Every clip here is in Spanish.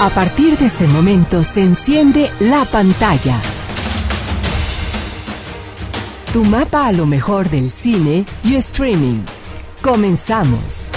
A partir de este momento se enciende la pantalla. Tu mapa a lo mejor del cine y streaming. Comenzamos.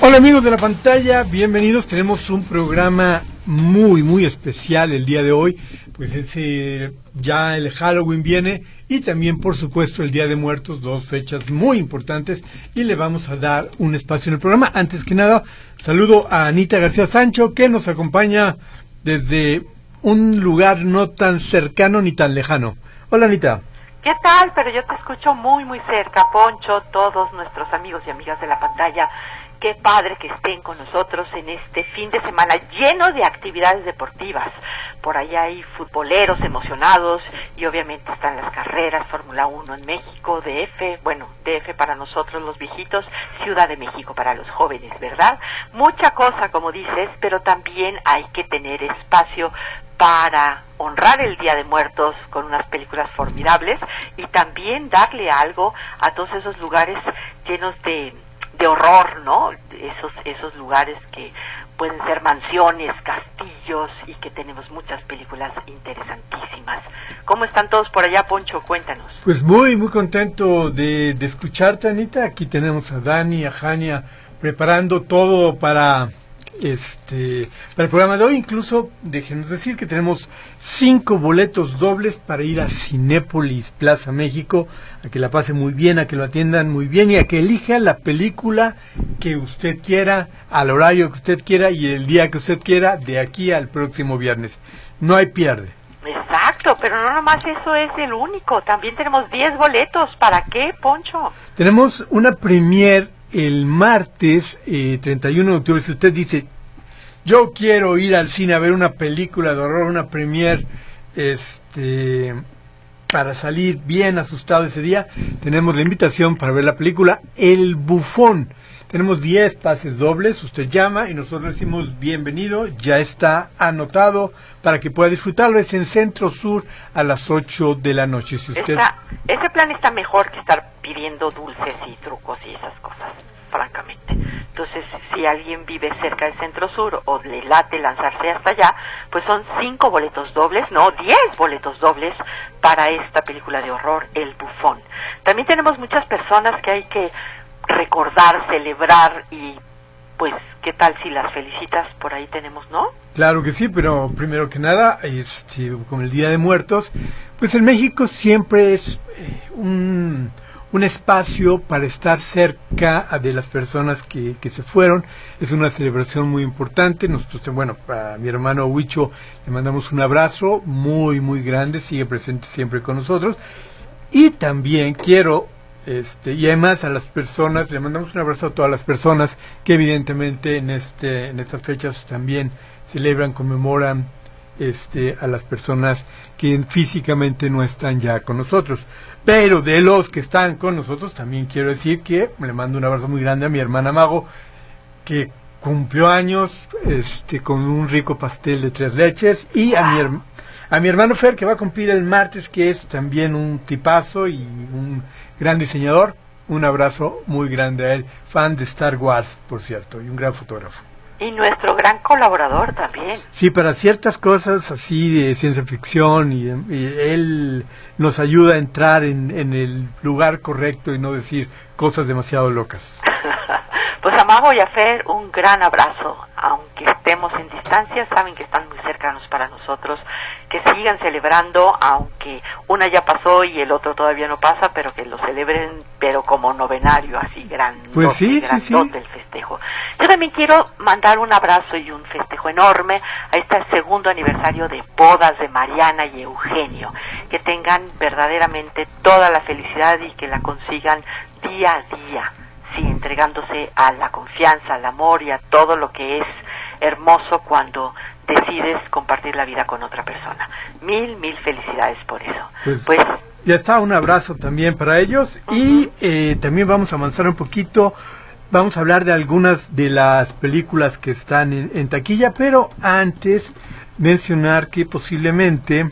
Hola amigos de la pantalla, bienvenidos. Tenemos un programa muy, muy especial el día de hoy. Pues ese ya el Halloween viene y también, por supuesto, el Día de Muertos, dos fechas muy importantes. Y le vamos a dar un espacio en el programa. Antes que nada, saludo a Anita García Sancho, que nos acompaña desde un lugar no tan cercano ni tan lejano. Hola Anita. ¿Qué tal? Pero yo te escucho muy, muy cerca, Poncho, todos nuestros amigos y amigas de la pantalla qué padre que estén con nosotros en este fin de semana lleno de actividades deportivas. Por allá hay futboleros emocionados y obviamente están las carreras Fórmula 1 en México, DF, bueno, DF para nosotros los viejitos, Ciudad de México para los jóvenes, ¿verdad? Mucha cosa, como dices, pero también hay que tener espacio para honrar el Día de Muertos con unas películas formidables y también darle algo a todos esos lugares llenos de de horror, ¿no? Esos, esos lugares que pueden ser mansiones, castillos y que tenemos muchas películas interesantísimas. ¿Cómo están todos por allá, Poncho? Cuéntanos. Pues muy, muy contento de, de escucharte, Anita. Aquí tenemos a Dani, a Jania, preparando todo para este para el programa de hoy. Incluso, déjenos decir que tenemos cinco boletos dobles para ir a Cinépolis Plaza México, a que la pase muy bien, a que lo atiendan muy bien y a que elija la película que usted quiera, al horario que usted quiera y el día que usted quiera, de aquí al próximo viernes. No hay pierde. Exacto, pero no nomás eso es el único. También tenemos 10 boletos. ¿Para qué, Poncho? Tenemos una premier el martes eh, 31 de octubre, si usted dice, yo quiero ir al cine a ver una película de horror, una premier, este, para salir bien asustado ese día, tenemos la invitación para ver la película El Bufón. Tenemos 10 pases dobles, usted llama y nosotros decimos bienvenido, ya está anotado para que pueda disfrutarlo. Es en Centro Sur a las 8 de la noche. Si usted... ese plan está mejor que estar pidiendo dulces y trucos y esas. Entonces, si alguien vive cerca del Centro Sur o le late lanzarse hasta allá, pues son cinco boletos dobles, no, diez boletos dobles para esta película de horror, El Bufón. También tenemos muchas personas que hay que recordar, celebrar y pues, ¿qué tal si las felicitas por ahí tenemos, no? Claro que sí, pero primero que nada, este, con el Día de Muertos, pues en México siempre es eh, un un espacio para estar cerca de las personas que, que, se fueron. Es una celebración muy importante. Nosotros, bueno, a mi hermano Huicho le mandamos un abrazo muy, muy grande. Sigue presente siempre con nosotros. Y también quiero, este, y además a las personas, le mandamos un abrazo a todas las personas que evidentemente en, este, en estas fechas también celebran, conmemoran este, a las personas que físicamente no están ya con nosotros. Pero de los que están con nosotros, también quiero decir que le mando un abrazo muy grande a mi hermana Mago, que cumplió años este, con un rico pastel de tres leches, y a mi, a mi hermano Fer, que va a cumplir el martes, que es también un tipazo y un gran diseñador. Un abrazo muy grande a él, fan de Star Wars, por cierto, y un gran fotógrafo. Y nuestro gran colaborador también. Sí, para ciertas cosas así de ciencia ficción y, él nos ayuda a entrar en, en, el lugar correcto y no decir cosas demasiado locas. pues a Mago y a Fer un gran abrazo, aunque estemos en distancia, saben que están muy cercanos para nosotros, que sigan celebrando, aunque una ya pasó y el otro todavía no pasa, pero que lo celebren, pero como novenario, así grande, pues sí, sí, sí. el festejo. Yo también quiero mandar un abrazo y un festejo enorme a este segundo aniversario de bodas de Mariana y Eugenio. Que tengan verdaderamente toda la felicidad y que la consigan día a día, sí, entregándose a la confianza, al amor y a todo lo que es hermoso cuando decides compartir la vida con otra persona. Mil, mil felicidades por eso. Pues, pues ya está, un abrazo también para ellos y eh, también vamos a avanzar un poquito vamos a hablar de algunas de las películas que están en, taquilla, pero antes mencionar que posiblemente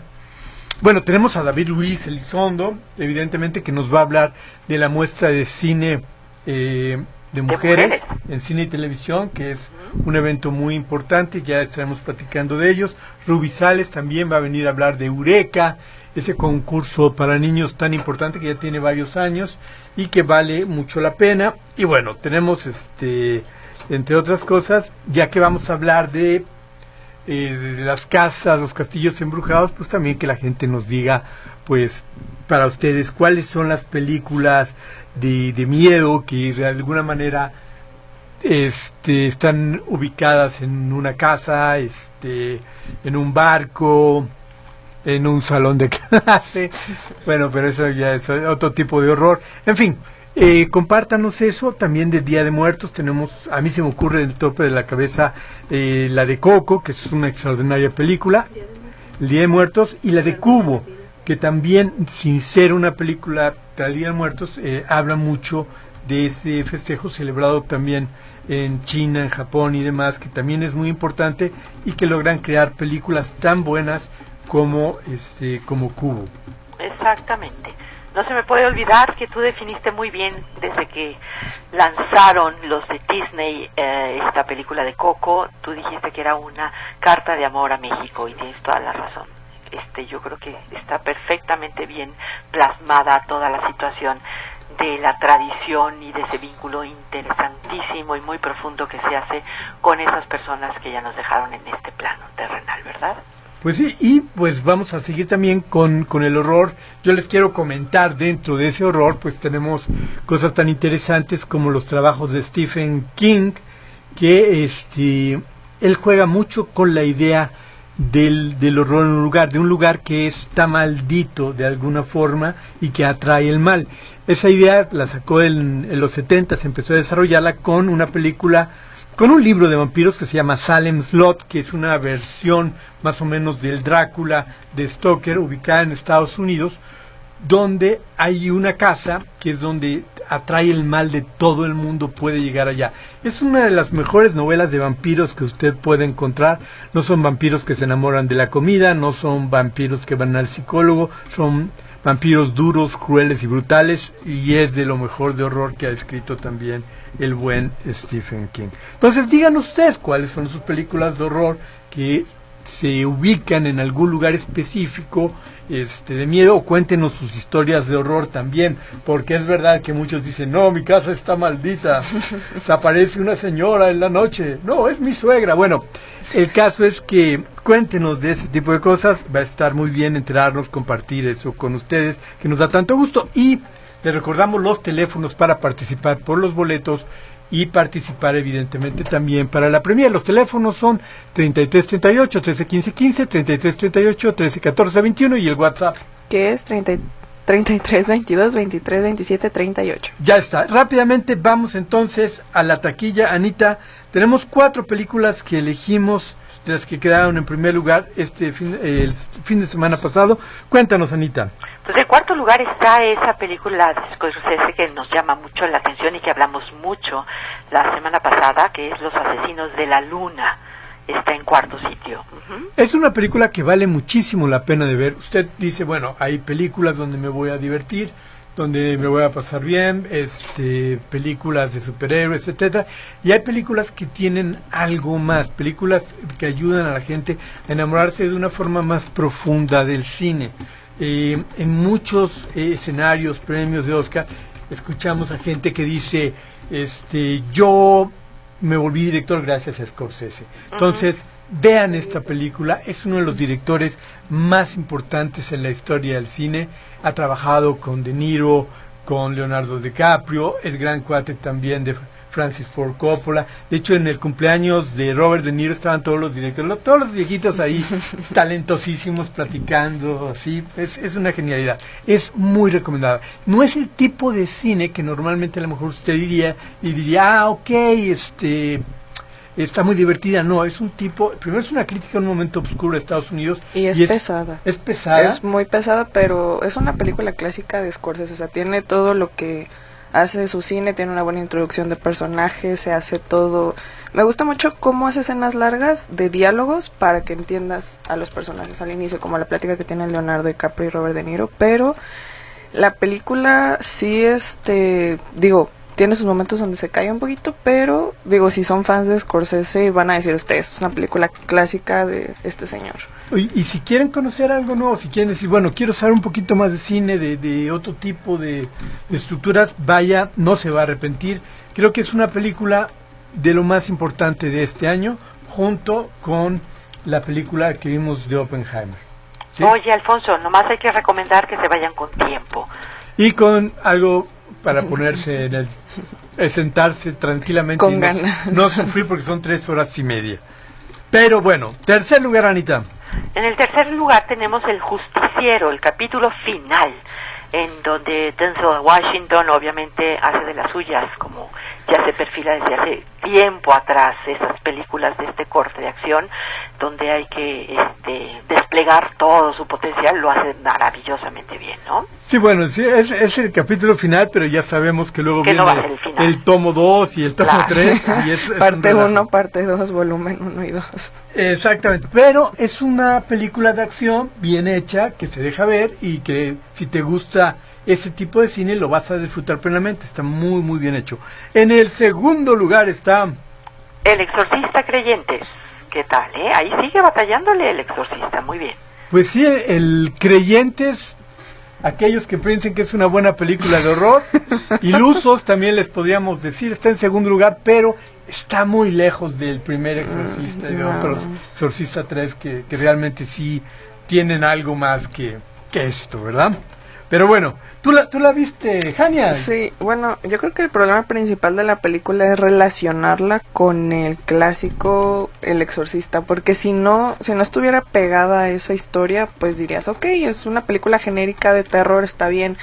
bueno, tenemos a David Ruiz Elizondo, evidentemente que nos va a hablar de la muestra de cine eh, de mujeres en cine y televisión, que es un evento muy importante, ya estaremos platicando de ellos. Ruby Sales también va a venir a hablar de Eureka, ese concurso para niños tan importante que ya tiene varios años y que vale mucho la pena. Y bueno, tenemos este entre otras cosas, ya que vamos a hablar de, eh, de las casas, los castillos embrujados, pues también que la gente nos diga, pues, para ustedes, cuáles son las películas de, de miedo que de alguna manera este, están ubicadas en una casa, este, en un barco, en un salón de clase. Bueno, pero eso ya es otro tipo de horror. En fin, eh, compártanos eso. También de Día de Muertos tenemos, a mí se me ocurre en el tope de la cabeza eh, la de Coco, que es una extraordinaria película. El Día de Muertos y la de Cubo, que también, sin ser una película del Día de Muertos, eh, habla mucho de ese festejo celebrado también en China, en Japón y demás, que también es muy importante y que logran crear películas tan buenas como este como Cubo. Exactamente. No se me puede olvidar que tú definiste muy bien desde que lanzaron los de Disney eh, esta película de Coco, tú dijiste que era una carta de amor a México y tienes toda la razón. Este, yo creo que está perfectamente bien plasmada toda la situación de la tradición y de ese vínculo interesantísimo y muy profundo que se hace con esas personas que ya nos dejaron en este plano terrenal, ¿verdad? Pues sí, y pues vamos a seguir también con, con el horror. Yo les quiero comentar dentro de ese horror, pues tenemos cosas tan interesantes como los trabajos de Stephen King, que este, él juega mucho con la idea del, del horror en un lugar, de un lugar que está maldito de alguna forma y que atrae el mal. Esa idea la sacó en, en los 70, se empezó a desarrollarla con una película con un libro de vampiros que se llama Salem Slot, que es una versión más o menos del Drácula de Stoker, ubicada en Estados Unidos, donde hay una casa que es donde atrae el mal de todo el mundo, puede llegar allá. Es una de las mejores novelas de vampiros que usted puede encontrar. No son vampiros que se enamoran de la comida, no son vampiros que van al psicólogo, son vampiros duros, crueles y brutales, y es de lo mejor de horror que ha escrito también el buen Stephen King. Entonces, digan ustedes cuáles son sus películas de horror que se ubican en algún lugar específico este, de miedo o cuéntenos sus historias de horror también, porque es verdad que muchos dicen, no, mi casa está maldita, se aparece una señora en la noche, no, es mi suegra. Bueno, el caso es que cuéntenos de ese tipo de cosas, va a estar muy bien enterarnos, compartir eso con ustedes, que nos da tanto gusto. Y les recordamos los teléfonos para participar por los boletos y participar evidentemente también para la premia. Los teléfonos son 3338 131515, 3338 1314 21 y el WhatsApp que es 30, 33 22 23 27 38. Ya está. Rápidamente vamos entonces a la taquilla. Anita, tenemos cuatro películas que elegimos de las que quedaron en primer lugar este fin, el fin de semana pasado. Cuéntanos, Anita. Pues en cuarto lugar está esa película de Scorsese que nos llama mucho la atención y que hablamos mucho la semana pasada, que es Los Asesinos de la Luna. Está en cuarto sitio. Es una película que vale muchísimo la pena de ver. Usted dice, bueno, hay películas donde me voy a divertir, donde me voy a pasar bien, este, películas de superhéroes, etcétera, y hay películas que tienen algo más, películas que ayudan a la gente a enamorarse de una forma más profunda del cine. Eh, en muchos eh, escenarios, premios de Oscar, escuchamos a gente que dice, este, yo me volví director gracias a Scorsese. Entonces, vean esta película, es uno de los directores más importantes en la historia del cine, ha trabajado con De Niro, con Leonardo DiCaprio, es gran cuate también de Francis Ford Coppola. De hecho, en el cumpleaños de Robert De Niro estaban todos los directores, todos los viejitos ahí, talentosísimos, platicando, así. Es, es una genialidad. Es muy recomendada. No es el tipo de cine que normalmente a lo mejor usted diría y diría, ah, ok, este está muy divertida. No, es un tipo, primero es una crítica a un momento oscuro de Estados Unidos. Y es pesada. Es pesada. Es muy pesada, pero es una película clásica de Scorsese, o sea, tiene todo lo que hace su cine, tiene una buena introducción de personajes, se hace todo. Me gusta mucho cómo hace escenas largas de diálogos para que entiendas a los personajes al inicio, como la plática que tienen Leonardo DiCaprio y Robert De Niro, pero la película sí, este, digo, tiene sus momentos donde se cae un poquito, pero digo, si son fans de Scorsese van a decir ustedes, es una película clásica de este señor. Y, y si quieren conocer algo nuevo, si quieren decir, bueno, quiero saber un poquito más de cine, de, de otro tipo de, de estructuras, vaya, no se va a arrepentir. Creo que es una película de lo más importante de este año, junto con la película que vimos de Oppenheimer. ¿sí? Oye, Alfonso, nomás hay que recomendar que se vayan con tiempo. Y con algo para ponerse en el, eh, sentarse tranquilamente Con y no, ganas. no sufrir porque son tres horas y media. Pero bueno, tercer lugar, Anita. En el tercer lugar tenemos El Justiciero, el capítulo final, en donde Denzel Washington obviamente hace de las suyas, como ya se perfila desde hace tiempo atrás esas películas de este corte de acción, donde hay que este, desplegar todo su potencial, lo hace maravillosamente bien, ¿no? Sí, bueno, sí, es, es el capítulo final, pero ya sabemos que luego Que viene no va a ser el final. tomo 2 y el tomo Claro. 3. Y es, es un Parte relajo. 1, parte 2, volumen 1 y 2. Exactamente, pero es una película de acción bien hecha, que se deja ver y que si te gusta ese tipo de cine lo vas a disfrutar plenamente, está muy muy bien hecho. En el segundo lugar está El Exorcista Creyentes, ¿qué tal, eh? Ahí sigue batallándole el Exorcista, muy bien. Pues sí, el, el Creyentes, aquellos que piensen que es una buena película de horror, ilusos también les podríamos decir, está en segundo lugar, pero está muy lejos del primer Exorcista y de no. otros Exorcista 3 que, que realmente sí tienen algo más que, que esto, ¿verdad? Pero bueno, ¿tú la, tú la viste, Jania? Sí, bueno, yo creo que el problema principal de la película es relacionarla con el clásico El Exorcista, porque si no, si no estuviera pegada a esa historia, pues dirías, ok, es una película genérica de terror, está bien,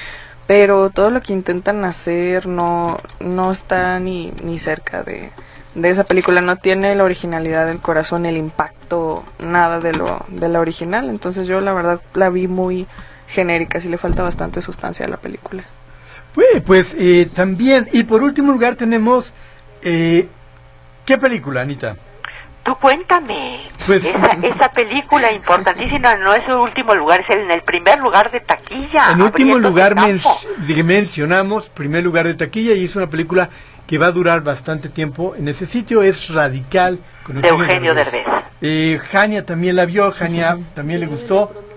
pero todo lo que intentan hacer no, no está ni, ni cerca de, de esa película, no tiene la originalidad del corazón, el impacto, nada de lo, de la original, entonces yo la verdad la vi muy genérica, sí le falta bastante sustancia a la película. Pues, pues eh, también, y por último lugar tenemos, eh, ¿qué película, Anita? Tú cuéntame, Pues- esa, esa película importantísima no es el último lugar, es el- en el primer lugar de taquilla. En último lugar men- mencionamos, primer lugar de taquilla, y es una película que va a durar bastante tiempo en ese sitio, es Radical. Con De Eugenio Derbez. Eh, Jania también la vio, Jania también le gustó.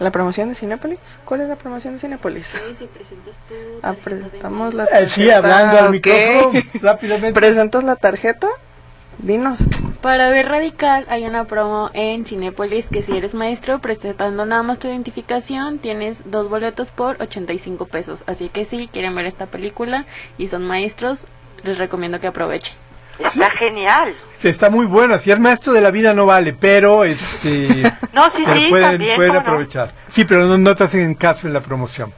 ¿La promoción de Cinépolis? ¿Cuál es la promoción de Cinépolis? Ah, presentamos la Eh, tarjeta. sí, hablando al ok. micrófono, rápidamente. ¿Presentas la tarjeta? Dinos. Para ver Radical hay una promo en Cinépolis que si eres maestro, presentando nada más tu identificación, tienes dos boletos por 85 pesos. Así que si quieren ver esta película y son maestros, les recomiendo que aprovechen. Está genial. Está muy buena, si es maestro de la vida no vale, pero este No, sí, pero sí, pueden, también, pueden aprovechar. Sí, pero no, no te hacen caso en la promoción.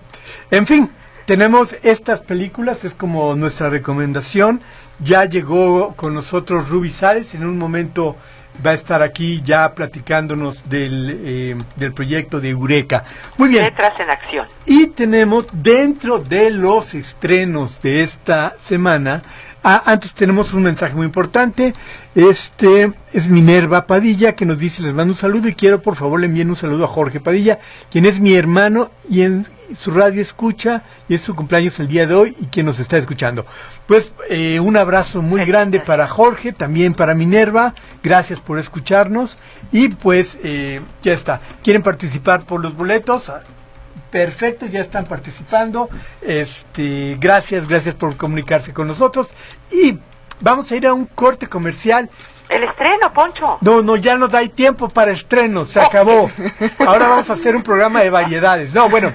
En fin, tenemos estas películas, es como nuestra recomendación. Ya llegó con nosotros Ruby Sárez, en un momento va a estar aquí ya platicándonos del, eh, del proyecto de Eureka. Muy bien. Letras en acción. Y tenemos dentro de los estrenos de esta semana, ah, antes tenemos un mensaje muy importante. Este es Minerva Padilla que nos dice, les mando un saludo y quiero por favor le envíen un saludo a Jorge Padilla, quien es mi hermano y en su radio escucha y es su cumpleaños el día de hoy y quien nos está escuchando. Pues eh, un abrazo muy grande para Jorge, también para Minerva, gracias por escucharnos y pues eh, ya está. ¿Quieren participar por los boletos? Perfecto, ya están participando. Este, gracias, gracias por comunicarse con nosotros. Y vamos a ir a un corte comercial. El estreno, Poncho. No, no, ya no hay tiempo para estrenos, se acabó. Ahora vamos a hacer un programa de variedades. No, bueno,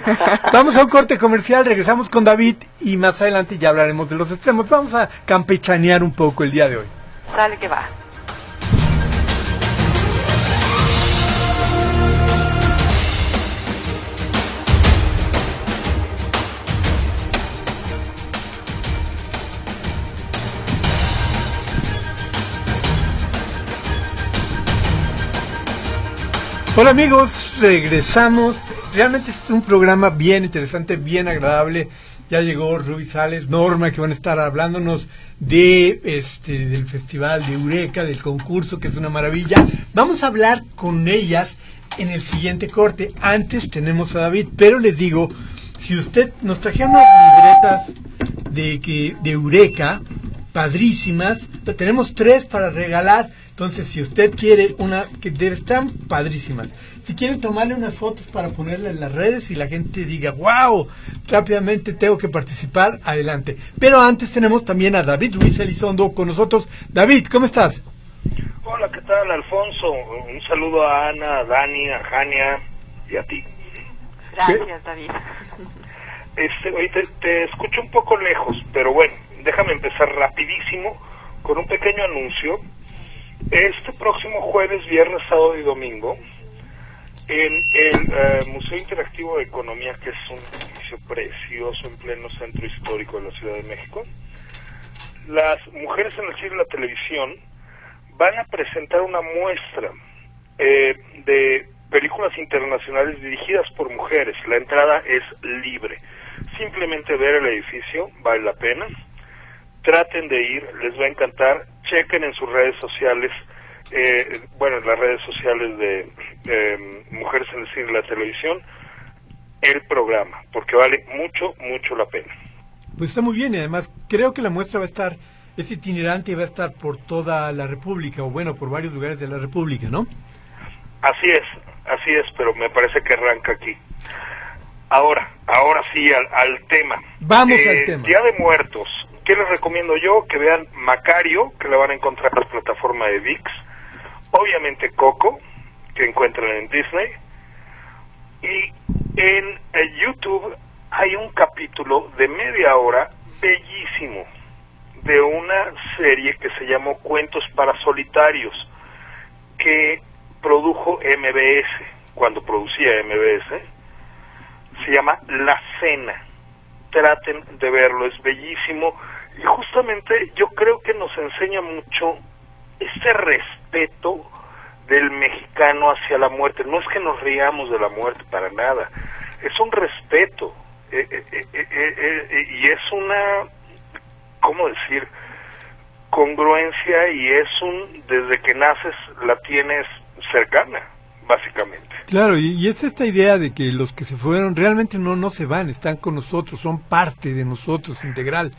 vamos a un corte comercial, regresamos con David y más adelante ya hablaremos de los extremos. Vamos a campechanear un poco el día de hoy. Sale que va. Hola amigos, regresamos. Realmente es un programa bien interesante, bien agradable Ya llegó Ruby Sales, Norma, que van a estar hablándonos de este del festival de Eureka, del concurso, que es una maravilla. Vamos a hablar con ellas en el siguiente corte. Antes tenemos a David, pero les digo, si usted nos trajeron unas libretas de que de Eureka, padrísimas, tenemos tres para regalar. Entonces, si usted quiere una que están padrísimas, si quieren tomarle unas fotos para ponerla en las redes y la gente diga, wow, rápidamente tengo que participar, adelante. Pero antes tenemos también a David Ruiz Elizondo con nosotros. David, ¿cómo estás? Hola, ¿qué tal, Alfonso? Un saludo a Ana, a Dani, a Jania y a ti. Gracias, David. Este, te escucho un poco lejos, pero bueno, déjame empezar rapidísimo con un pequeño anuncio. Este próximo jueves, viernes, sábado y domingo, en el eh, Museo Interactivo de Economía, que es un edificio precioso en pleno centro histórico de la Ciudad de México, las mujeres en el cine y la televisión van a presentar una muestra eh, de películas internacionales dirigidas por mujeres. La entrada es libre. Simplemente ver el edificio vale la pena. Traten de ir, les va a encantar. Chequen en sus redes sociales, eh, bueno, en las redes sociales de eh, Mujeres en el Cine la Televisión, el programa, porque vale mucho, mucho la pena. Pues está muy bien y además creo que la muestra va a estar, es itinerante y va a estar por toda la República, o bueno, por varios lugares de la República, ¿no? Así es, así es, pero me parece que arranca aquí. Ahora, ahora sí al, al tema. Vamos Eh, al tema. Día de Muertos. ¿Qué les recomiendo yo? Que vean Macario, que la van a encontrar en la plataforma de VIX. Obviamente Coco, que encuentran en Disney. Y en YouTube hay un capítulo de media hora bellísimo de una serie que se llamó Cuentos para Solitarios, que produjo MBS, cuando producía MBS, se llama La Cena. Traten de verlo, es bellísimo y justamente yo creo que nos enseña mucho este respeto del mexicano hacia la muerte. No es que nos riamos de la muerte para nada, es un respeto eh, eh, eh, eh, eh, y es una, ¿cómo decir? congruencia y es un, desde que naces la tienes cercana, básicamente. Claro, y, y es esta idea de que los que se fueron realmente no, no se van, están con nosotros, son parte de nosotros, integral.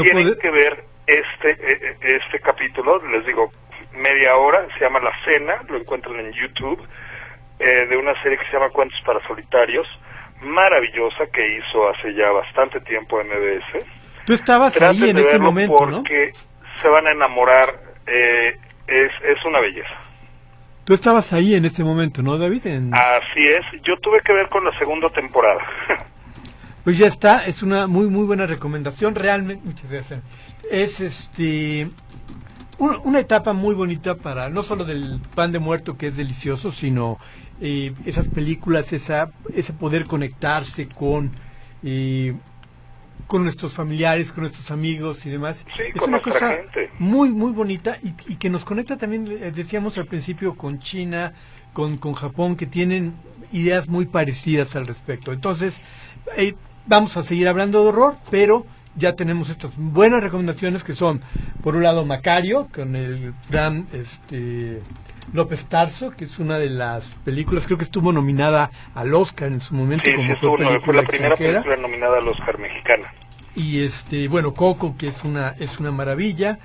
No Tienen puede- que ver este, eh, eh, este capítulo, les digo, media hora, se llama La Cena, lo encuentran en YouTube, eh, de una serie que se llama Cuentos para Solitarios, maravillosa que hizo hace ya bastante tiempo MBS. Tú estabas Traten ahí en ese momento, ¿no? porque se van a enamorar, eh, es, es una belleza. Tú estabas ahí en ese momento, ¿no, David? En- Así es, yo tuve que ver con la segunda temporada. Pues ya está, es una muy muy buena recomendación, realmente. Muchas gracias. Es este un- una etapa muy bonita para no solo del pan de muerto que es delicioso, sino eh, esas películas, esa ese poder conectarse con eh, con nuestros familiares, con nuestros amigos y demás. Sí, es una cosa gente. muy muy bonita y, y que nos conecta también, eh, decíamos al principio, con China, con, con Japón, que tienen ideas muy parecidas al respecto. Entonces, eh, vamos a seguir hablando de horror, pero ya tenemos estas buenas recomendaciones que son, por un lado, Macario, con el gran este, López Tarso, que es una de las películas, creo que estuvo nominada al Oscar en su momento Sí, como sí, estuvo, fue la primera película nominada al Oscar mexicana. y este bueno Coco que es una es una maravilla.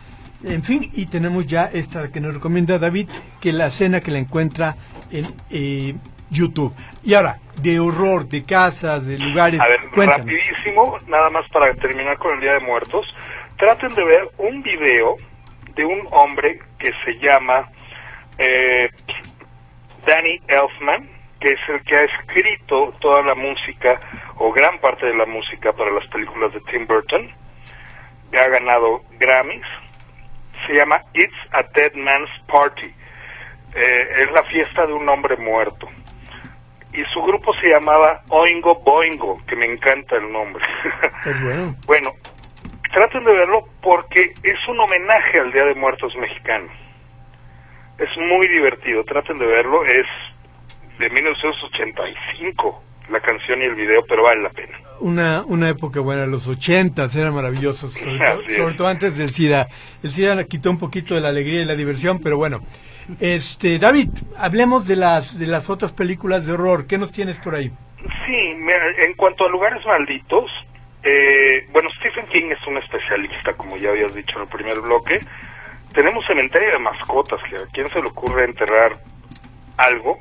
En fin y tenemos ya esta que nos recomienda David que la cena que la encuentra en eh, YouTube. Y ahora de horror de casas de lugares A ver, rapidísimo, nada más para terminar con el Día de Muertos, traten de ver un video de un hombre que se llama eh, Danny Elfman, que es el que ha escrito toda la música o gran parte de la música para las películas de Tim Burton. Ha ganado Grammys. Se llama It's a Dead Man's Party. Eh, es la fiesta de un hombre muerto y su grupo se llamaba Oingo Boingo, que me encanta el nombre. Es bueno. bueno, traten de verlo porque es un homenaje al Día de Muertos mexicano. Es muy divertido, traten de verlo, es de 1985 la canción y el video, pero vale la pena. una, una época buena, los ochentas eran maravillosos, sobre, todo, sobre todo antes del SIDA. El SIDA le quitó un poquito de la alegría y la diversión, pero bueno. Este, David, hablemos de las, de las otras películas de horror. ¿Qué nos tienes por ahí? Sí, en cuanto a lugares malditos, eh, bueno, Stephen King es un especialista, como ya habías dicho en el primer bloque. Tenemos cementerio de mascotas, que a quién se le ocurre enterrar algo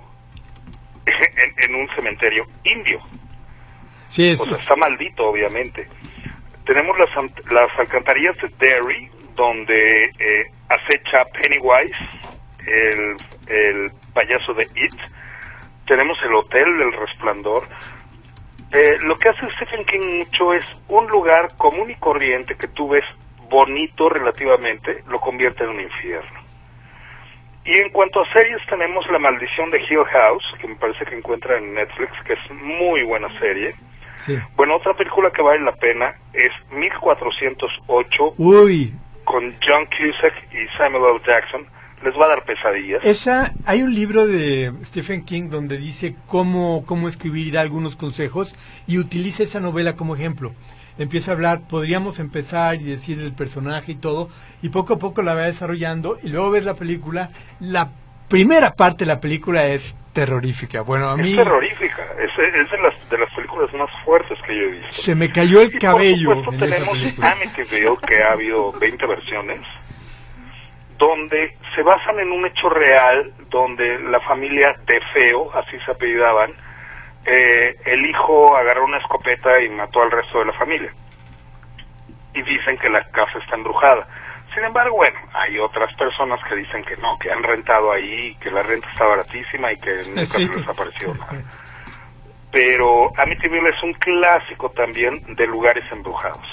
en, en un cementerio indio. Sí, eso O sea, es- está maldito, obviamente. Tenemos las, las alcantarillas de Derry, donde eh, acecha Pennywise, el, el payaso de It. Tenemos el Hotel del Resplandor. Eh, lo que hace Stephen King mucho es un lugar común y corriente que tú ves bonito relativamente, lo convierte en un infierno. Y en cuanto a series, tenemos La Maldición de Hill House, que me parece que encuentra en Netflix, que es muy buena serie. sí. Bueno, otra película que vale la pena es 1408 Uy, con John Cusack y Samuel L. Jackson. Les va a dar pesadillas. esa, hay un libro de Stephen King donde dice cómo, cómo escribir y da algunos consejos y utiliza esa novela como ejemplo. Empieza a hablar, podríamos empezar y decir el personaje y todo, y poco a poco la va desarrollando, y luego ves la película. La primera parte de la película es terrorífica. Bueno, a mí Es terrorífica. Es, es de, las, de las películas más fuertes que yo he visto. se me cayó el Y cabello por supuesto tenemos. Amityville, que ha habido 20 versiones, donde se basan en un hecho real, donde la familia de Feo, así se apellidaban, eh, el hijo agarró una escopeta y mató al resto de la familia. Y dicen que la casa está embrujada. Sin embargo, bueno, hay otras personas que dicen que no, que han rentado ahí, que la renta está baratísima y que nunca Sí. se les apareció nada. Pero Amityville es un clásico también de lugares embrujados.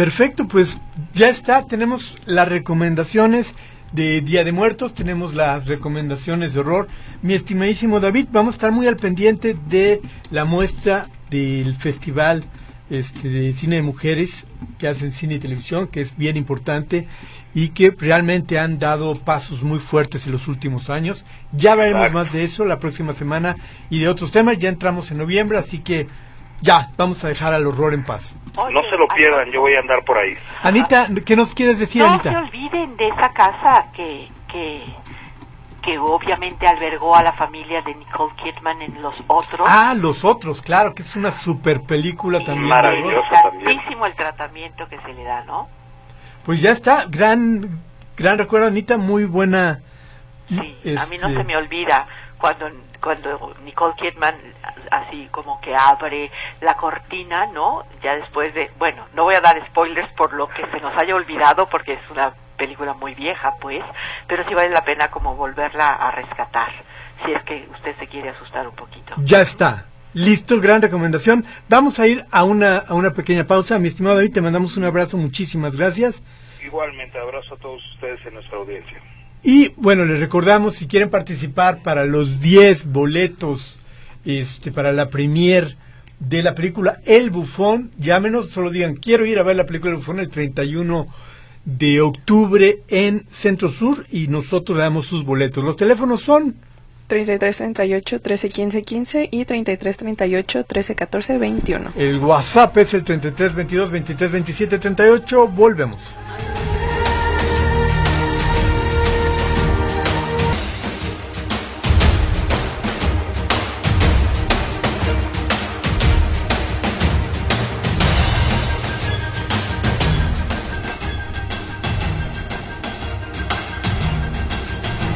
Perfecto, pues ya está, tenemos las recomendaciones de Día de Muertos, tenemos las recomendaciones de horror. Mi estimadísimo David, vamos a estar muy al pendiente de la muestra del Festival este, de Cine de Mujeres que hacen cine y televisión, que es bien importante y que realmente han dado pasos muy fuertes en los últimos años. Ya veremos Exacto. más de eso la próxima semana y de otros temas. Ya entramos en noviembre, así que ya, vamos a dejar al horror en paz. Oye, No se lo pierdan, yo voy a andar por ahí. Anita, ¿qué nos quieres decir, no Anita? se olviden de esa casa que, que, que obviamente albergó a la familia de Nicole Kidman en Los Otros. Ah, Los Otros, claro, que es una super película también. Maravilloso. ¿verdad? también. El tratamiento que se le da, ¿no? Pues ya está, gran, gran recuerdo, Anita, muy buena. Sí, a mí no este, se me olvida cuando cuando Nicole Kidman así como que abre la cortina, ¿no? Ya después de, bueno, no voy a dar spoilers por lo que se nos haya olvidado porque es una película muy vieja, pues, pero sí vale la pena como volverla a rescatar, si es que usted se quiere asustar un poquito. Ya está. Listo, gran recomendación. Vamos a ir a una, a una pequeña pausa. Mi estimado David, te mandamos un abrazo, muchísimas gracias. Igualmente, abrazo a todos ustedes en nuestra audiencia. Y bueno, les recordamos, si quieren participar para los 10 boletos este, para la premier de la película El Bufón, llámenos, solo digan, quiero ir a ver la película El Bufón el 31 de octubre en Centro Sur y nosotros le damos sus boletos. Los teléfonos son 33 38 13 15 15 y 33 38 13 14 21. El WhatsApp es el 33 22 23 27 38. Volvemos.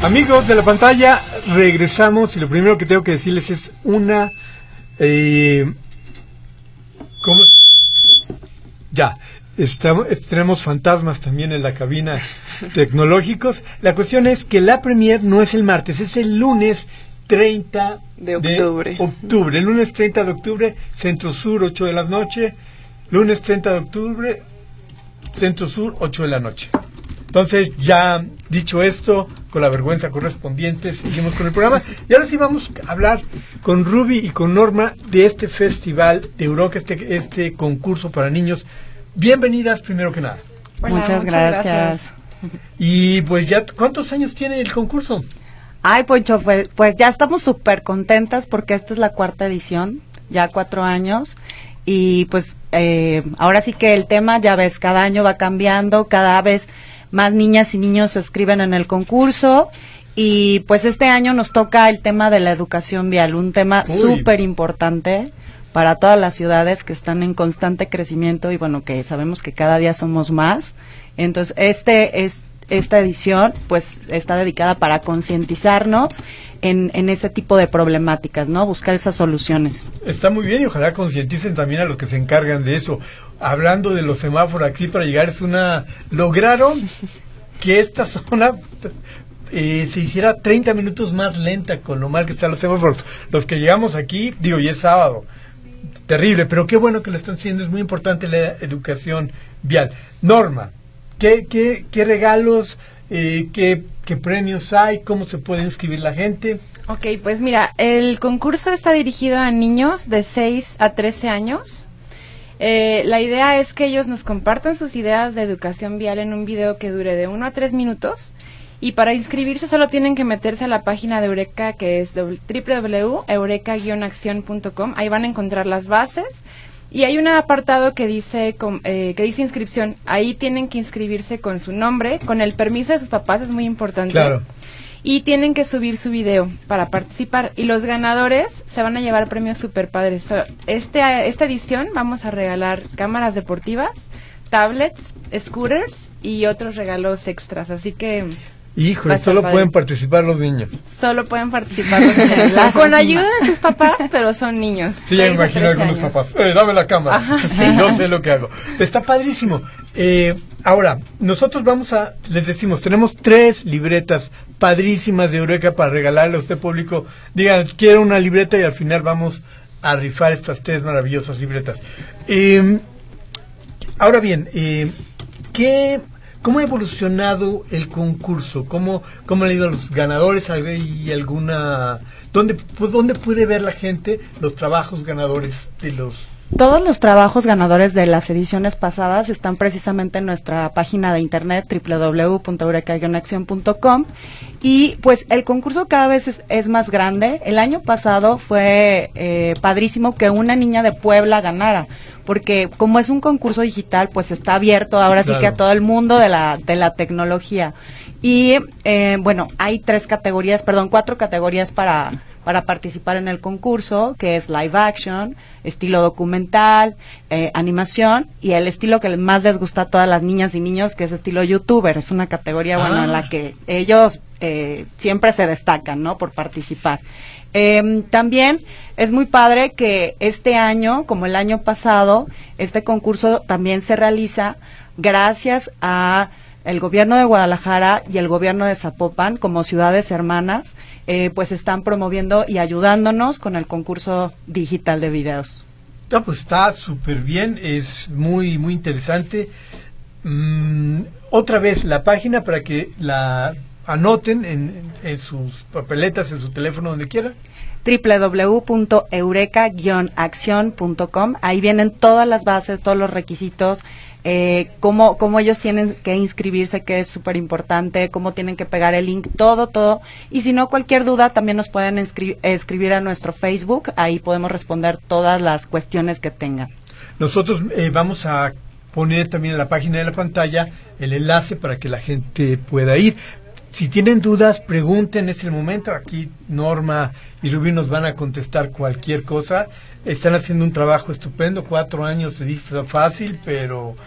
Amigos de la pantalla, regresamos y lo primero que tengo que decirles es una... eh, ¿Cómo? Ya, estamos, es- tenemos fantasmas también en la cabina tecnológicos. La cuestión es que la premier no es el martes, es el lunes 30 De octubre. octubre. El lunes 30 de octubre, Centro Sur, 8 de la noche. Lunes 30 de octubre, Centro Sur, 8 de la noche. Entonces, ya dicho esto, con la vergüenza correspondiente, seguimos con el programa. Y ahora sí vamos a hablar con Ruby y con Norma de este festival de Europa, este, este concurso para niños. Bienvenidas, primero que nada. Hola, muchas, gracias. Y pues ya, ¿cuántos años tiene el concurso? Ay, Poncho, pues, pues ya estamos súper contentas porque esta es la cuarta edición. ya cuatro años. Y pues eh, ahora sí que el tema, ya ves, cada año va cambiando, cada vez más niñas y niños se escriben en el concurso. Y pues este año nos toca el tema de la educación vial, un tema súper importante para todas las ciudades que están en constante crecimiento y bueno, que sabemos que cada día somos más. Entonces, este es esta edición pues está dedicada para concientizarnos en, en ese tipo de problemáticas, ¿no? Buscar esas soluciones. Está muy bien y ojalá concienticen también a los que se encargan de eso. Hablando de los semáforos aquí para llegar es una... Lograron que esta zona eh, se hiciera 30 minutos más lenta con lo mal que están los semáforos. Los que llegamos aquí, digo, y es sábado, terrible, pero qué bueno que lo están haciendo, es muy importante la educación vial. Norma, ¿Qué, qué, qué regalos, eh, qué, qué premios hay? ¿Cómo se puede inscribir la gente? Ok, pues mira, el concurso está dirigido a niños de 6 a 13 años. Eh, la idea es que ellos nos compartan sus ideas de educación vial en un video que dure de 1 a 3 minutos. Y para inscribirse solo tienen que meterse a la página de Eureka que es www.eureka-acción.com. Ahí van a encontrar las bases y hay un apartado que dice, eh, que dice inscripción. Ahí tienen que inscribirse con su nombre, con el permiso de sus papás, es muy importante. Claro. Y tienen que subir su video para participar. Y los ganadores se van a llevar premios super padres. Este, esta edición vamos a regalar cámaras deportivas, tablets, scooters y otros regalos extras. Así que Híjole, solo pueden participar los niños. Solo pueden participar los niños. Con ayuda de sus papás, pero son niños. Sí, ya me imagino algunos papás. Eh, dame la cámara. sí. Yo sé lo que hago. Está padrísimo. Eh, ahora, nosotros vamos a, les decimos, tenemos tres libretas padrísimas de Eureka para regalarle a usted público. Digan, quiero una libreta y al final vamos a rifar estas tres maravillosas libretas. Eh, ahora bien, eh, ¿qué ¿Cómo ha evolucionado el concurso? ¿Cómo, cómo han ido los ganadores? ¿Y alguna... ¿Dónde, pues, ¿Dónde puede ver la gente los trabajos ganadores de los todos los trabajos ganadores de las ediciones pasadas están precisamente en nuestra página de internet www.eureka-acción.com y pues el concurso cada vez es, más grande. El año pasado fue eh, padrísimo que una niña de Puebla ganara porque como es un concurso digital, pues está abierto ahora sí que a todo el mundo de la, de la tecnología. Y eh, bueno, hay tres categorías, perdón, cuatro categorías para, para participar en el concurso, que es live action, estilo documental, eh, animación y el estilo que más les gusta a todas las niñas y niños, que es estilo youtuber. Es una categoría, bueno, en la ah. que ellos eh, siempre se destacan, ¿no? Por participar. Em, también es muy padre que este año, como el año pasado, este concurso también se realiza gracias a el gobierno de Guadalajara y el gobierno de Zapopan como ciudades hermanas, eh, pues están promoviendo y ayudándonos con el concurso digital de videos. pues está súper bien, es muy, muy interesante. Mm, otra vez la página para que la anoten en, sus papeletas, en su teléfono, donde quieran www.eureka-acción.com. Ahí vienen todas las bases, todos los requisitos, eh, cómo, cómo ellos tienen que inscribirse, que es súper importante, cómo tienen que pegar el link, todo, todo. Y si no, cualquier duda, también nos pueden escribir a nuestro Facebook. Ahí podemos responder todas las cuestiones que tengan. Nosotros eh, vamos a poner también en la página de la pantalla el enlace para que la gente pueda ir. Si tienen dudas, pregunten, es el momento. Aquí Norma y Rubí nos van a contestar cualquier cosa. Están haciendo un trabajo estupendo, cuatro años se dice fácil, pero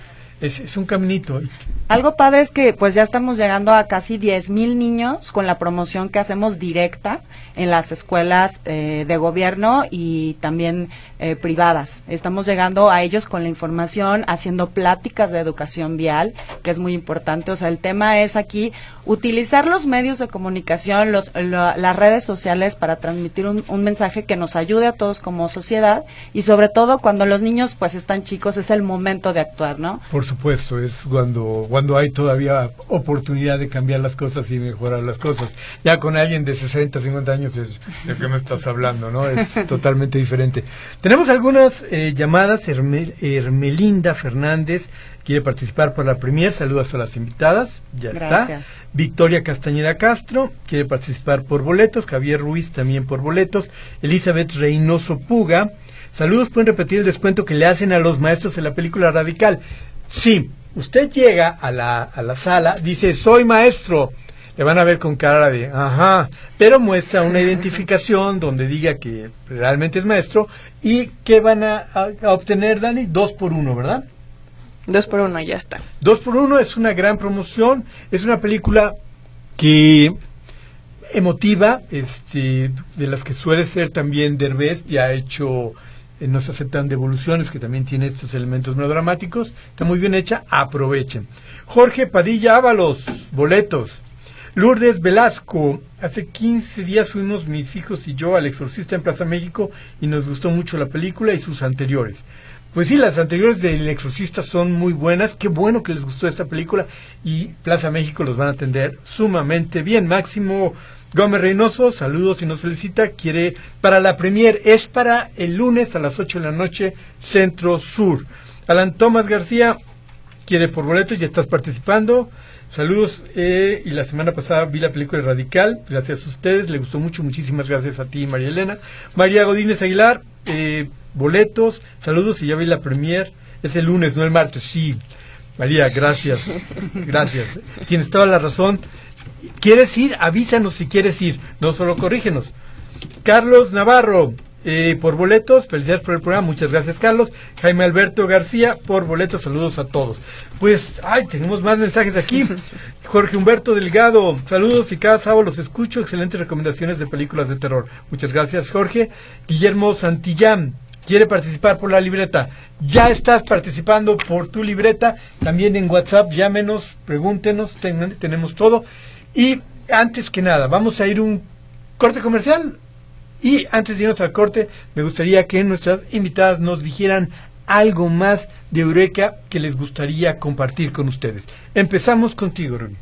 es, es un caminito. Algo padre es que pues ya estamos llegando a casi 10 mil niños con la promoción que hacemos directa en las escuelas eh, de gobierno y también eh, privadas. Estamos llegando a ellos con la información, haciendo pláticas de educación vial, que es muy importante. O sea, el tema es aquí utilizar los medios de comunicación, los, las redes sociales para transmitir un, un, mensaje que nos ayude a todos como sociedad y sobre todo cuando los niños pues están chicos es el momento de actuar, ¿no? Por supuesto, es cuando cuando hay todavía oportunidad de cambiar las cosas y mejorar las cosas. Ya con alguien de 60, 50 años es de qué me estás hablando, ¿no? Es totalmente diferente. Tenemos algunas eh, llamadas. Hermelinda Fernández quiere participar por la premier. Saludos a las invitadas. Ya está. Victoria Castañeda Castro quiere participar por boletos. Javier Ruiz también por boletos. Elizabeth Reynoso Puga Saludos, pueden repetir el descuento que le hacen a los maestros en la película Radical. Sí, usted llega a la, a la sala, dice, soy maestro. Le van a ver con cara de, ajá, pero muestra una identificación donde diga que realmente es maestro y que van a, a- a obtener, Dani, dos por uno, ¿verdad? Dos por uno, ya está. Dos por uno es una gran promoción, es una película que emotiva, este, de las que suele ser también Derbez, ya ha hecho eh, No se aceptan devoluciones, que también tiene estos elementos melodramáticos, está muy bien hecha, aprovechen. Jorge Padilla Ábalos, boletos. Lourdes Velasco, hace 15 días fuimos mis hijos y yo al Exorcista en Plaza México y nos gustó mucho la película y sus anteriores. Pues sí, las anteriores del Exorcista son muy buenas. Qué bueno que les gustó esta película y Plaza México los van a atender sumamente bien. Máximo Gómez Reynoso, saludos y nos felicita. Quiere para la premier, es para el lunes a las 8 de la noche, Centro Sur. Alan Tomás García, quiere por boletos, ya estás participando. Saludos, eh, y la semana pasada vi la película Radical, gracias a ustedes, le gustó mucho, muchísimas gracias a ti, María Elena. María Godínez Aguilar, eh, boletos, saludos, y ya vi la premier, es el lunes, no el martes, sí. María, gracias, gracias, tienes toda la razón. ¿Quieres ir? Avísanos si quieres ir, no solo corrígenos. Carlos Navarro, eh, por boletos, felicidades por el programa, muchas gracias Carlos. Jaime Alberto García, por boletos, saludos a todos. Pues, ay, tenemos más mensajes aquí. Jorge Humberto Delgado, saludos y cada sábado los escucho, excelentes recomendaciones de películas de terror. Muchas gracias Jorge. Guillermo Santillán, quiere participar por la libreta. Ya estás participando por tu libreta, también en WhatsApp, llámenos, pregúntenos, ten- tenemos todo. Y antes que nada, vamos a ir un corte comercial. Y antes de irnos al corte, me gustaría que nuestras invitadas nos dijeran algo más de Eureka que les gustaría compartir con ustedes. Empezamos contigo, Rubí.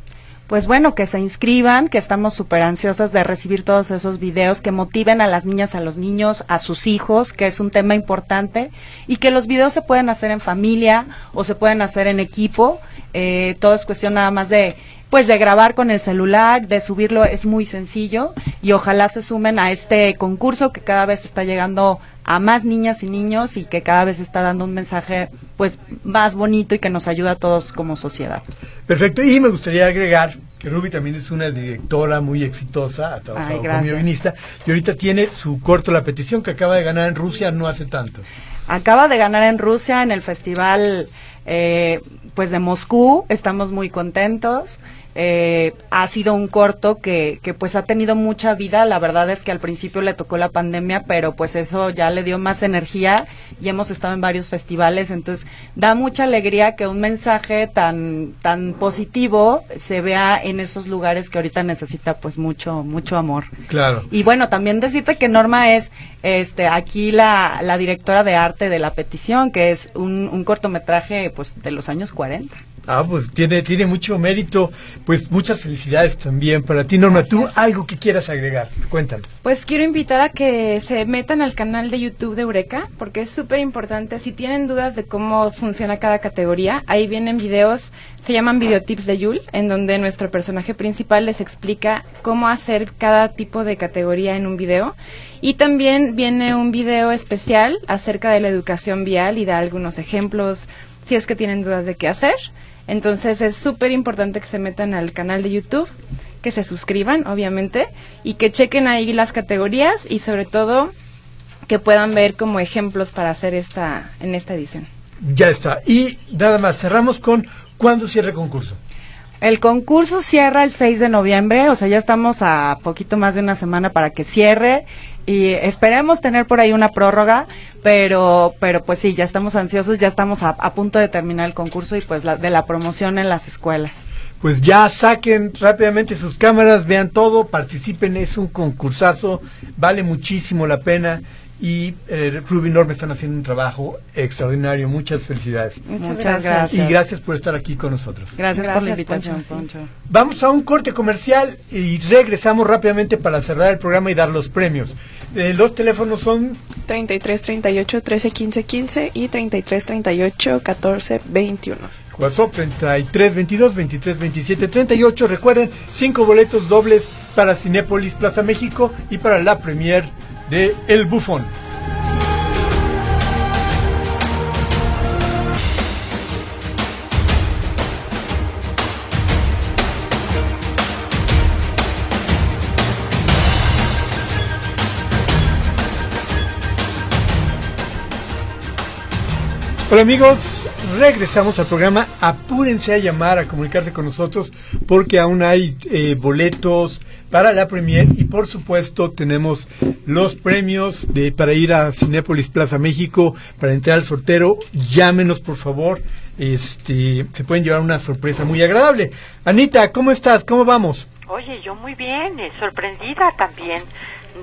Pues bueno, que se inscriban, que estamos súper ansiosas de recibir todos esos videos que motiven a las niñas, a los niños, a sus hijos, que es un tema importante, y que los videos se pueden hacer en familia o se pueden hacer en equipo. Eh, todo es cuestión nada más de pues de grabar con el celular, de subirlo es muy sencillo y ojalá se sumen a este concurso que cada vez está llegando a más niñas y niños y que cada vez está dando un mensaje pues más bonito y que nos ayuda a todos como sociedad. Perfecto, y me gustaría agregar que Ruby también es una directora muy exitosa, ha trabajado Ay, como guionista, y ahorita tiene su corto La Petición que acaba de ganar en Rusia no hace tanto. Acaba de ganar en Rusia en el festival eh, pues de Moscú, estamos muy contentos. Eh, ha sido un corto que, que pues ha tenido mucha vida, la verdad es que al principio le tocó la pandemia, pero pues eso ya le dio más energía y hemos estado en varios festivales, entonces da mucha alegría que un mensaje tan, tan positivo se vea en esos lugares que ahorita necesita pues mucho, mucho amor. Claro. Y bueno, también decirte que Norma es este aquí la, la directora de arte de la petición, que es un, un cortometraje pues de los años 40. Ah, pues tiene, tiene mucho mérito. Pues muchas felicidades también para ti, Norma. ¿Tú algo que quieras agregar? Cuéntanos. Pues quiero invitar a que se metan al canal de YouTube de Eureka, porque es súper importante. Si tienen dudas de cómo funciona cada categoría, ahí vienen videos, se llaman videotips de Yul, en donde nuestro personaje principal les explica cómo hacer cada tipo de categoría en un video. Y también viene un video especial acerca de la educación vial y da algunos ejemplos si es que tienen dudas de qué hacer. Entonces es súper importante que se metan al canal de YouTube, que se suscriban, obviamente, y que chequen ahí las categorías y sobre todo que puedan ver como ejemplos para hacer esta en esta edición. Ya está. Y nada más, cerramos con ¿cuándo cierra el concurso? El concurso cierra el 6 de noviembre, o sea, ya estamos a poquito más de una semana para que cierre y esperemos tener por ahí una prórroga, pero pero pues sí, ya estamos ansiosos, ya estamos a, a punto de terminar el concurso y pues la, de la promoción en las escuelas. Pues ya saquen rápidamente sus cámaras, vean todo, participen, es un concursazo, vale muchísimo la pena y eh, Ruby y Norma están haciendo un trabajo extraordinario. Muchas felicidades. Muchas, gracias. Y gracias por estar aquí con nosotros. Gracias, por la invitación, Poncho. Poncho. Vamos a un corte comercial y regresamos rápidamente para cerrar el programa y dar los premios. Eh, los teléfonos son 33 38 13 15 15 y 33 38 14 21. WhatsApp 33 22 23 27 38. Recuerden, cinco boletos dobles para Cinépolis Plaza México y para la premier de El Bufón. Hola amigos, regresamos al programa. Apúrense a llamar, a comunicarse con nosotros porque aún hay eh, boletos para la premier y por supuesto tenemos los premios de para ir a Cinépolis Plaza México para entrar al sortero. Llámenos por favor. Este, se pueden llevar una sorpresa muy agradable. Anita, ¿cómo estás? ¿Cómo vamos? Oye, yo muy bien, eh, sorprendida también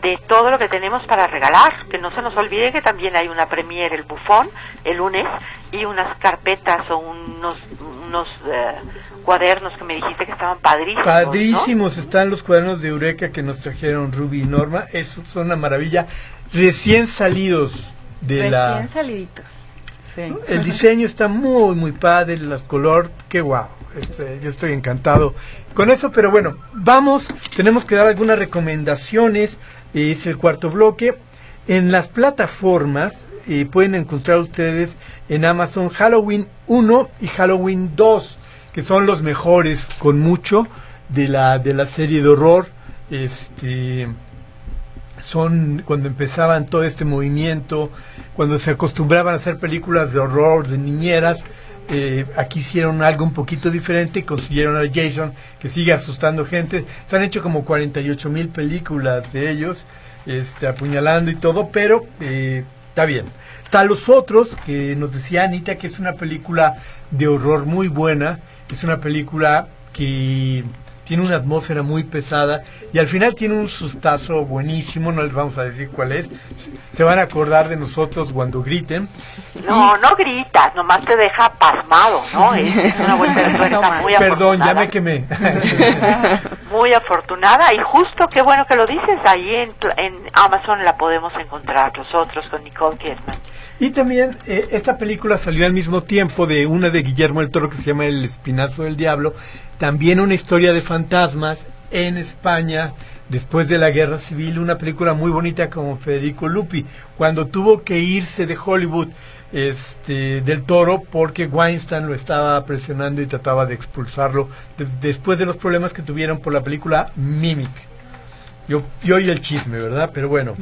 de todo lo que tenemos para regalar. Que no se nos olvide que también hay una premier el bufón el lunes y unas carpetas o unos unos eh, cuadernos que me dijiste que estaban padrísimos. Padrísimos están los cuadernos de Eureka que nos trajeron Ruby y Norma. Es son una maravilla. Recién salidos de la. Recién saliditos. Sí. El diseño está muy, muy padre, el color, qué guau. Este, yo estoy encantado con eso, pero bueno, vamos, tenemos que dar algunas recomendaciones. Es el cuarto bloque. En las plataformas pueden encontrar ustedes en Amazon Halloween 1 y Halloween 2, que son los mejores con mucho de la, de la serie de horror. Este, son cuando empezaban todo este movimiento, cuando se acostumbraban a hacer películas de horror, de niñeras, eh, aquí hicieron algo un poquito diferente y consiguieron a Jason, que sigue asustando gente. Se han hecho como 48 mil películas de ellos, este, apuñalando y todo, pero eh, está bien. Está Los Otros, que nos decía Anita que es una película de horror muy buena, es una película que tiene una atmósfera muy pesada y al final tiene un sustazo buenísimo, no les vamos a decir cuál es, se van a acordar de nosotros cuando griten. No, no gritas, nomás te deja pasmado, ¿no? Es una vuelta de muy Perdón, ya afortunada. me quemé. Muy afortunada y justo qué bueno que lo dices, ahí en Amazon la podemos encontrar, nosotros con Nicole Kidman. Y también eh, esta película salió al mismo tiempo de una de Guillermo el Toro que se llama El Espinazo del Diablo, también una historia de fantasmas en España después de la Guerra Civil, una película muy bonita como Federico Lupi, cuando tuvo que irse de Hollywood este del Toro porque Weinstein lo estaba presionando y trataba de expulsarlo de- después de los problemas que tuvieron por la película Mimic. Yo, yo y el chisme, ¿verdad? Pero bueno.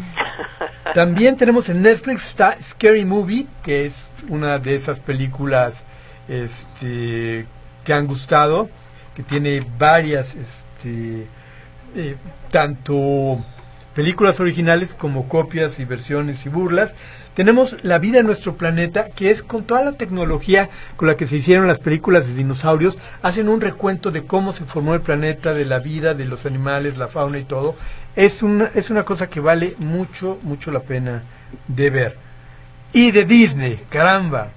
También tenemos en Netflix está Scary Movie, que es una de esas películas este, que han gustado, que tiene varias, este, eh, tanto películas originales como copias y versiones y burlas. Tenemos La vida en nuestro planeta, que es con toda la tecnología con la que se hicieron las películas de dinosaurios, hacen un recuento de cómo se formó el planeta, de la vida, de los animales, la fauna y todo. Es una, es una cosa que vale mucho, mucho la pena de ver. Y de Disney, caramba.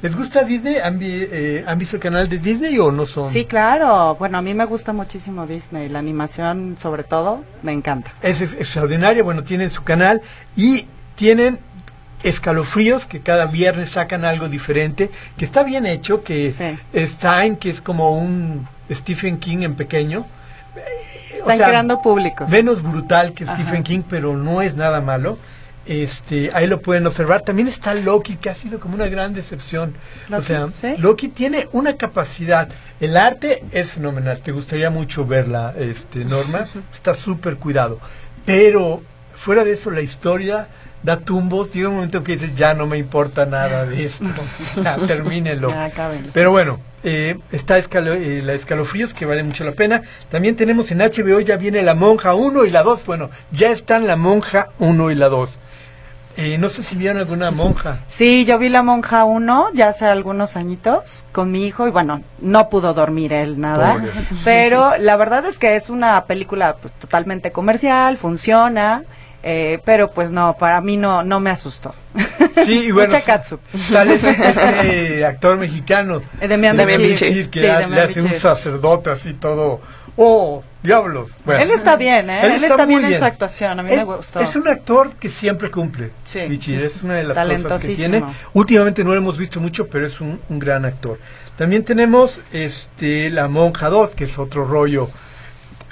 ¿Les gusta Disney? ¿Han, vi- eh, ¿han visto el canal de Disney o no son? Sí, claro. Bueno, a mí me gusta muchísimo Disney. La animación, sobre todo, me encanta. es ex- extraordinaria. Bueno, tienen su canal y tienen escalofríos que cada viernes sacan algo diferente, que está bien hecho, que Sí. está en que es como un Stephen King en pequeño. O Están sea, creando públicos. Menos brutal que Ajá. Stephen King, pero no es nada malo. Este, ahí lo pueden observar. También está Loki, que ha sido como una gran decepción. o sea, ¿sí? Loki tiene una capacidad. El arte es fenomenal. Te gustaría mucho verla, este, Norma. Está súper cuidado. Pero fuera de eso, la historia da tumbos. Llega un momento que dices, ya no me importa nada de esto. ya, termínelo. Ya. Pero bueno, eh, está escalo- eh, la escalofríos que vale mucho la pena. También tenemos en HBO, ya viene la monja 1 y la 2. Bueno, ya están la monja 1 y la 2. Eh, no sé si vieron alguna monja. Sí, yo vi La Monja 1 ya hace algunos añitos con mi hijo y bueno, no pudo dormir él nada, Pobre. pero la verdad es que es una película pues, totalmente comercial, funciona, eh, pero pues no, para mí no no me asustó. Sí, y bueno, sale este, este actor mexicano. Eh, Demian Bichir. Que Sí, le hace un sacerdote así todo. ¡Oh, diablos! Bueno. Él está bien, ¿eh? Él, está, muy bien, en su actuación, a mí Él me gustó. Es un actor que siempre cumple. Sí. Bichir, es una de las cosas que tiene. Últimamente no lo hemos visto mucho, pero es un, un gran actor. También tenemos este La Monja 2, que es otro rollo.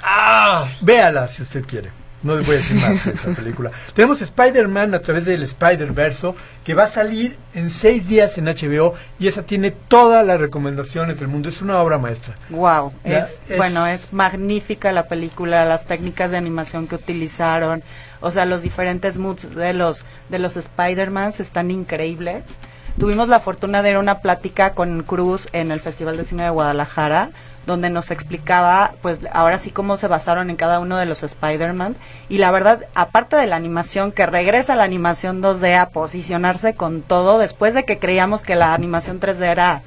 Ah, véala si usted quiere. No les voy a decir más de esa película. Tenemos Spider-Man a través del Spider-Verso, que va a salir en seis días en HBO y esa tiene todas las recomendaciones del mundo. Es una obra maestra. Wow, es- bueno, es magnífica la película, las técnicas de animación que utilizaron, o sea, los diferentes moods de los de los Spider-Mans están increíbles. tuvimos la fortuna de ir a una plática con Cruz en el Festival de Cine de Guadalajara donde nos explicaba, pues ahora sí cómo se basaron en cada uno de los Spider-Man. Y la verdad, aparte de la animación, que regresa la animación 2D a posicionarse con todo, después de que creíamos que la animación 3D era,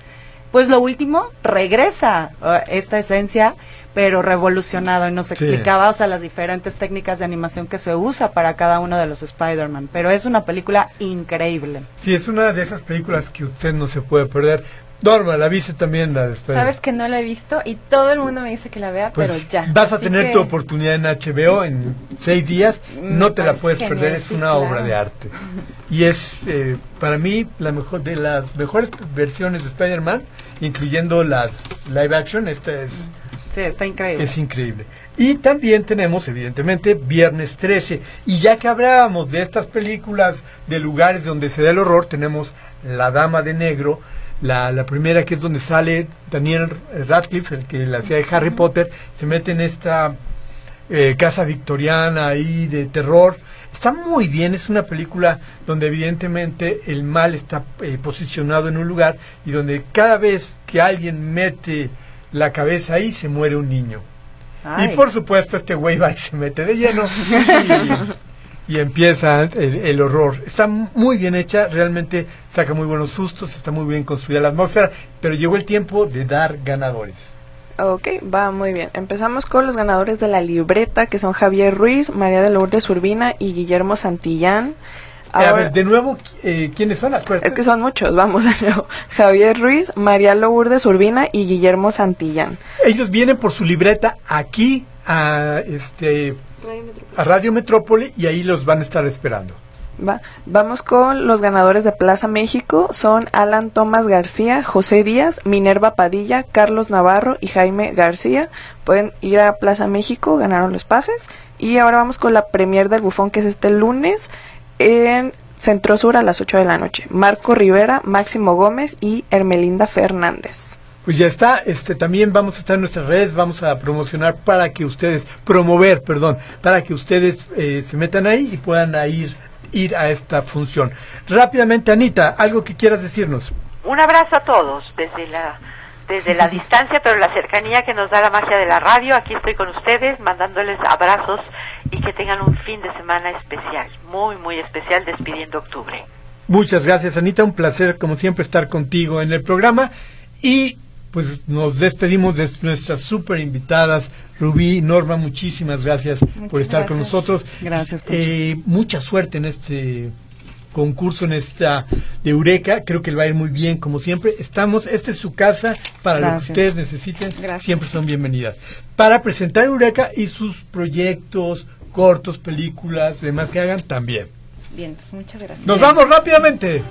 pues lo último, regresa uh, esta esencia, pero revolucionado. Y nos explicaba, o sea, las diferentes técnicas de animación que se usa para cada uno de los Spider-Man. Pero es una película increíble. Sí, es una de esas películas que usted no se puede perder. Norma, la viste también la después. Sabes que no la he visto y todo el mundo me dice que la vea, Pues pero ya. Vas a Así tener que- tu oportunidad en HBO en seis días. Me No te la puedes genial, perder. Es sí, una claro. obra de arte. Y es, eh, para mí, la mejor de las mejores versiones de Spider-Man, incluyendo las live action. Esta es, Sí, está increíble. es increíble. Y también tenemos, evidentemente, Viernes 13. Y ya que hablábamos de estas películas de lugares donde se da el horror, tenemos La Dama de Negro, la, la primera que es donde sale Daniel Radcliffe, el que la hacía de Harry Potter, se mete en esta eh, casa victoriana ahí de terror. Está muy bien, es una película donde evidentemente el mal está eh, posicionado en un lugar y donde cada vez que alguien mete la cabeza ahí se muere un niño. Ay. Y por supuesto este güey va y se mete de lleno y, y empieza el, el horror. Está muy bien hecha, realmente saca muy buenos sustos, está muy bien construida la atmósfera, pero llegó el tiempo de dar ganadores. Ok, va muy bien. Empezamos con los ganadores de la libreta, que son Javier Ruiz, María de Lourdes Urbina y Guillermo Santillán. Eh, a ver, de nuevo, eh, ¿quiénes son? Acuérdate. es que son muchos, vamos de nuevo. Javier Ruiz, María Lourdes Urbina y Guillermo Santillán. Ellos vienen por su libreta aquí a este a Radio Metrópoli y ahí los van a estar esperando. Va. Vamos con los ganadores de Plaza México. Son Alan Tomás García, José Díaz, Minerva Padilla, Carlos Navarro y Jaime García. Pueden ir a Plaza México, ganaron los pases. Y ahora vamos con la premier del bufón que es este lunes en Centro Sur a las 8 de la noche. Marco Rivera, Máximo Gómez y Hermelinda Fernández. Pues ya está, este también vamos a estar en nuestras redes, vamos a promocionar para que ustedes, promover, perdón, para que ustedes eh, se metan ahí y puedan ir, ir a esta función. Rápidamente, Anita, algo que quieras decirnos. Un abrazo a todos desde la desde la distancia, pero la cercanía que nos da la magia de la radio. Aquí estoy con ustedes, mandándoles abrazos y que tengan un fin de semana especial, muy, muy especial, despidiendo octubre. Muchas gracias, Anita, un placer como siempre estar contigo en el programa y pues nos despedimos de nuestras super invitadas, Rubí Norma, muchísimas gracias por estar con nosotros. Gracias. Eh, mucha suerte en este concurso, en esta de Eureka, creo que le va a ir muy bien como siempre. Estamos, esta es su casa, para lo que ustedes necesiten, Gracias. siempre son bienvenidas. Para presentar Eureka y sus proyectos, cortos, películas, demás que hagan también. Bien, muchas gracias. Nos vamos rápidamente.